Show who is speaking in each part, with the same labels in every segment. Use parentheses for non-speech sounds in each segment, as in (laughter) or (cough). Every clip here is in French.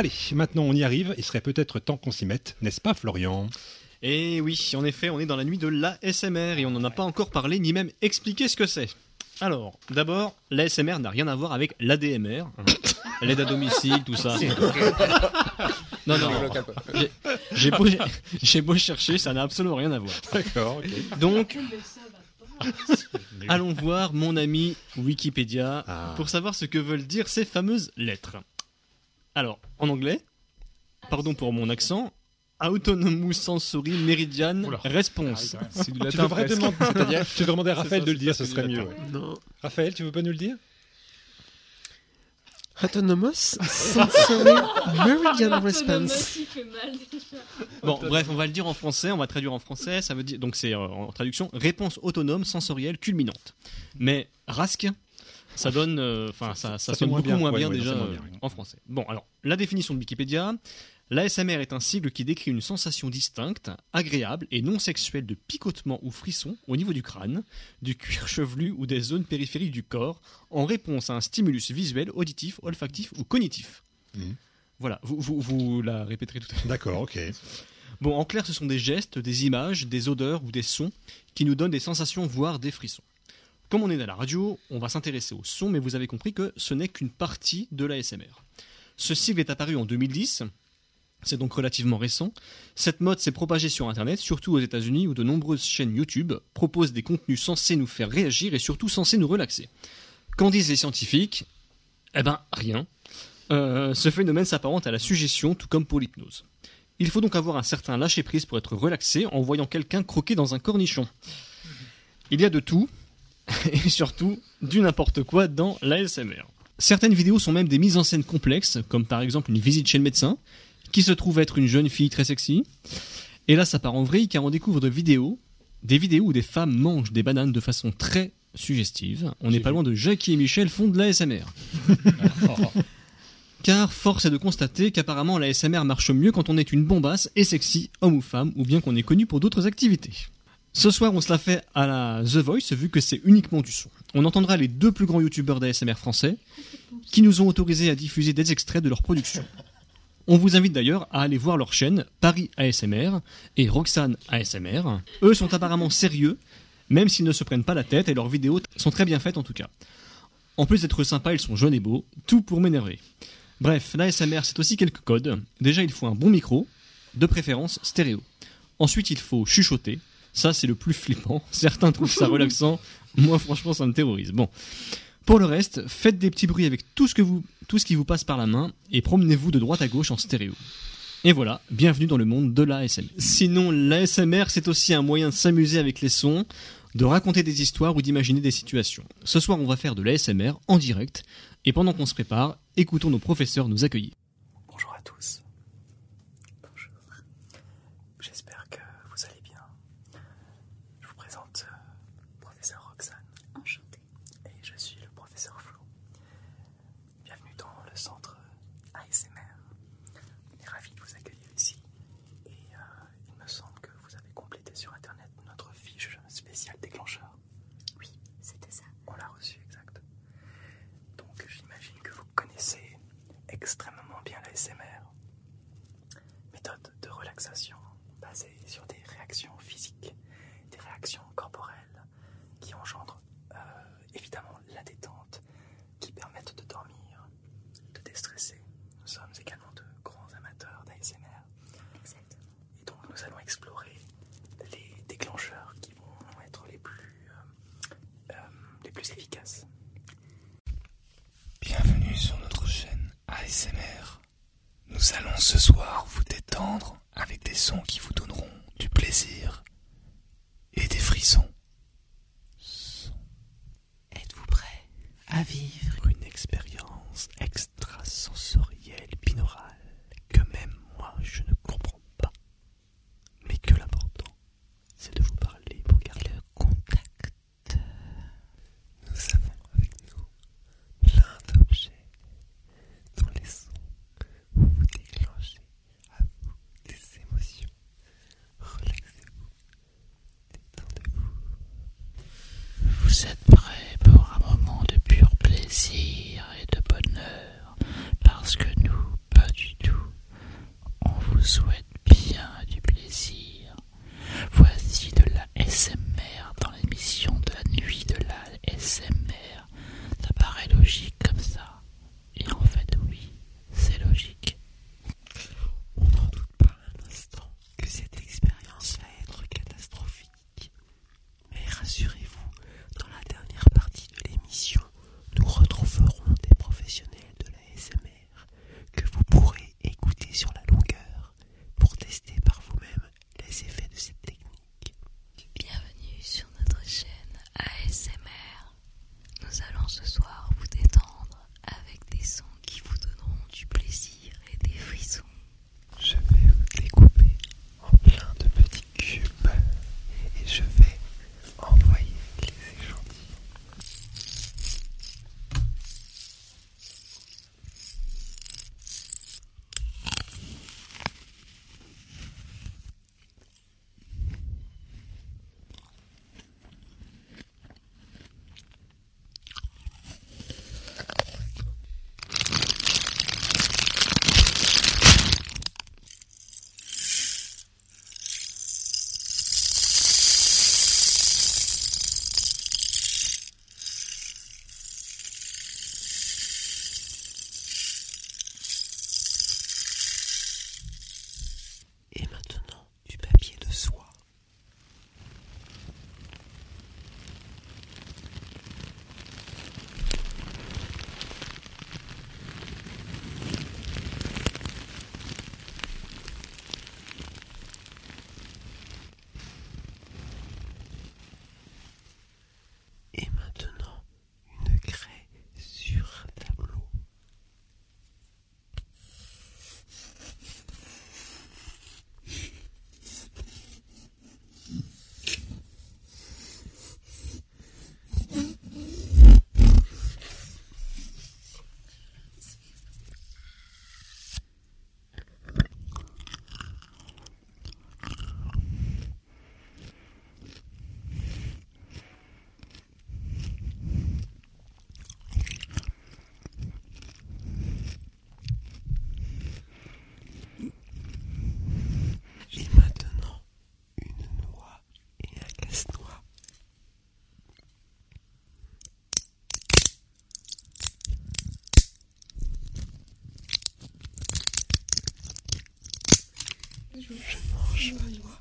Speaker 1: Allez, maintenant on y arrive, il serait peut-être temps qu'on s'y mette, n'est-ce pas Florian?
Speaker 2: Et oui, en effet, on est dans la nuit de l'ASMR et on n'en a pas encore parlé ni même expliqué ce que c'est. Alors, d'abord, l'ASMR n'a rien à voir avec l'ADMR, hein. (laughs) l'aide à domicile, tout ça. (laughs) non, non, j'ai- j'ai beau, j'ai beau chercher, ça n'a absolument rien à voir.
Speaker 1: D'accord, ok.
Speaker 2: Donc, (laughs) allons voir mon ami Wikipédia
Speaker 1: Ah.
Speaker 2: pour savoir ce que veulent dire ces fameuses lettres. Alors, en anglais, pardon pour mon accent, Autonomous Sensory Meridian
Speaker 3: Oula.
Speaker 2: Response.
Speaker 3: C'est du
Speaker 1: Tu
Speaker 3: latin
Speaker 1: devrais, demander, tu devrais demander à Raphaël
Speaker 3: ça,
Speaker 1: de le dire, ce serait mieux.
Speaker 3: latin.
Speaker 1: ouais.
Speaker 4: Non.
Speaker 1: Raphaël, tu veux pas nous le dire?
Speaker 4: Autonomous Sensory Meridian Response.
Speaker 2: Bon, bref, on va le dire en français, on va traduire en français, ça veut dire, donc c'est euh, en traduction, réponse autonome sensorielle culminante. Mais RASC, ça donne, euh, enfin, ça, ça, sonne
Speaker 1: moins
Speaker 2: beaucoup
Speaker 1: bien.
Speaker 2: moins
Speaker 1: Ouais,
Speaker 2: bien
Speaker 1: ouais,
Speaker 2: déjà
Speaker 1: moins
Speaker 2: euh,
Speaker 1: bien,
Speaker 2: en français. Bon, alors, la définition de Wikipédia, l'ASMR est un sigle qui décrit une sensation distincte, agréable et non sexuelle de picotement ou frisson au niveau du crâne, du cuir (laughs) chevelu ou des zones périphériques du corps, en réponse à un stimulus visuel, auditif, olfactif ou cognitif.
Speaker 1: Mhm.
Speaker 2: Voilà, vous, vous, vous la répéterez tout à l'heure.
Speaker 1: D'accord, ok.
Speaker 2: Bon, en clair, ce sont des gestes, des images, des odeurs ou des sons qui nous donnent des sensations, voire des frissons. Comme on est à la radio, on va s'intéresser au son, mais vous avez compris que ce n'est qu'une partie de l'ASMR. Ce sigle est apparu en 2010, c'est donc relativement récent. Cette mode s'est propagée sur Internet, surtout aux États-Unis, où de nombreuses chaînes YouTube proposent des contenus censés nous faire réagir et surtout censés nous relaxer. Qu'en disent les scientifiques? Eh ben, rien. Euh, ce phénomène s'apparente à la suggestion, tout comme pour l'hypnose. Il faut donc avoir un certain lâcher-prise pour être relaxé en voyant quelqu'un croquer dans un cornichon. Il y a de tout, (laughs) et surtout du n'importe quoi dans l'ASMR. Certaines vidéos sont même des mises en scène complexes, comme par exemple une visite chez le médecin, qui se trouve être une jeune fille très sexy. Et là, ça part en vrille car on découvre de vidéos, des vidéos où des femmes mangent des bananes de façon très suggestive. On n'est pas loin de Jackie et Michel font de l'ASMR. (laughs) Car force est de constater qu'apparemment la SMR marche mieux quand on est une bombasse et sexy, homme ou femme, ou bien qu'on est connu pour d'autres activités. Ce soir, on se la fait à la The Voice, vu que c'est uniquement du son. On entendra les deux plus grands youtubeurs d'ASMR français, qui nous ont autorisé à diffuser des extraits de leur production. On vous invite d'ailleurs à aller voir leur chaîne Paris ASMR et Roxane ASMR. Eux sont apparemment sérieux, même s'ils ne se prennent pas la tête, et leurs vidéos sont très bien faites en tout cas. En plus d'être sympas, ils sont jeunes et beaux, tout pour m'énerver. Bref, l'ASMR, c'est aussi quelques codes. Déjà, il faut un bon micro, de préférence stéréo. Ensuite, il faut chuchoter. Ça, c'est le plus flippant. (laughs) Certains trouvent ça relaxant. Moi, franchement, ça me terrorise. Bon. Pour le reste, faites des petits bruits avec tout ce, qui vous passe par la main et promenez-vous de droite à gauche en stéréo. Et voilà, bienvenue dans le monde de l'ASMR. Sinon, l'ASMR, c'est aussi un moyen de s'amuser avec les sons, de raconter des histoires ou d'imaginer des situations. Ce soir, on va faire de l'ASMR en direct, et pendant qu'on se prépare, écoutons nos professeurs nous accueillir.
Speaker 5: Bonjour à tous. Bonjour. J'espère que vous allez bien. Je vous présente euh, professeur Roxane.
Speaker 6: Enchanté.
Speaker 5: Et je suis le professeur Flo. Bienvenue dans le centre ASMR. On est ravis de vous accueillir ici. Et euh, il me semble que vous avez complété sur internet notre fiche spéciale déclencheur.
Speaker 6: Oui, c'était ça.
Speaker 5: On l'a reçu, exact. Donc j'imagine que vous connaissez extrêmement bien l'ASMR. Méthode de relaxation basée sur des réactions physiques, des réactions corporelles qui engendrent euh, évidemment la détente, qui permettent de dormir, de déstresser. Nous sommes également de grands amateurs d'ASMR.
Speaker 6: Exact.
Speaker 5: Et donc nous allons explorer les déclencheurs qui vont être les plus, euh, euh, les plus efficaces. Bienvenue sur notre chaîne ASMR. Nous allons ce soir vous détendre avec des sons qui vous donneront du plaisir et des frissons. Êtes-vous prêt à vivre une expérience extrasensorielle sweat Je
Speaker 6: mange.
Speaker 5: Je mange.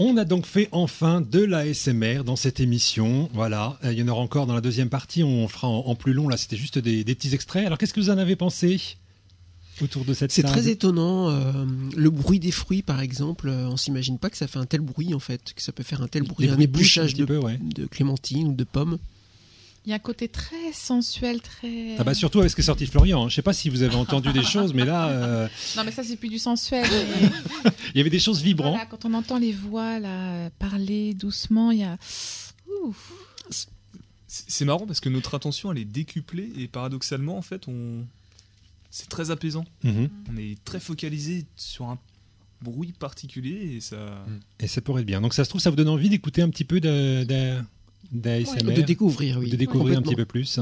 Speaker 1: On a donc fait enfin de l'ASMR dans cette émission. Voilà, Euh, il y en aura encore dans la deuxième partie. On fera en, en plus long. Là, c'était juste des, des petits extraits. Alors, qu'est-ce que vous en avez pensé autour de cette
Speaker 4: C'est très étonnant. euh, le bruit des fruits, par exemple, euh, on s'imagine pas que ça fait un tel bruit, en fait, que ça peut faire un tel bruit.
Speaker 1: Les
Speaker 4: Un
Speaker 1: bruits de
Speaker 4: de,
Speaker 1: peu, ouais.
Speaker 4: de clémentine ou de pommes.
Speaker 3: Il y a un côté très sensuel, très.
Speaker 1: Ah bah surtout avec ce qui est sorti de Florian. hein. Je sais pas si vous avez entendu des choses, mais là, euh,
Speaker 3: Non, mais ça, c'est plus du sensuel. mais (laughs)
Speaker 1: il y avait des choses vibrantes.
Speaker 3: voilà, quand on entend les voix là, parler doucement, il y a.
Speaker 7: C'est marrant parce que notre attention elle est décuplée et paradoxalement en fait on c'est très apaisant.
Speaker 1: Mhm.
Speaker 7: On est très focalisé sur un bruit particulier et ça
Speaker 1: Et ça pourrait être bien. Donc, ça se trouve, ça vous donne envie d'écouter un petit peu de, de- d'ASMR,
Speaker 4: De découvrir, oui.
Speaker 1: de découvrir un petit peu plus.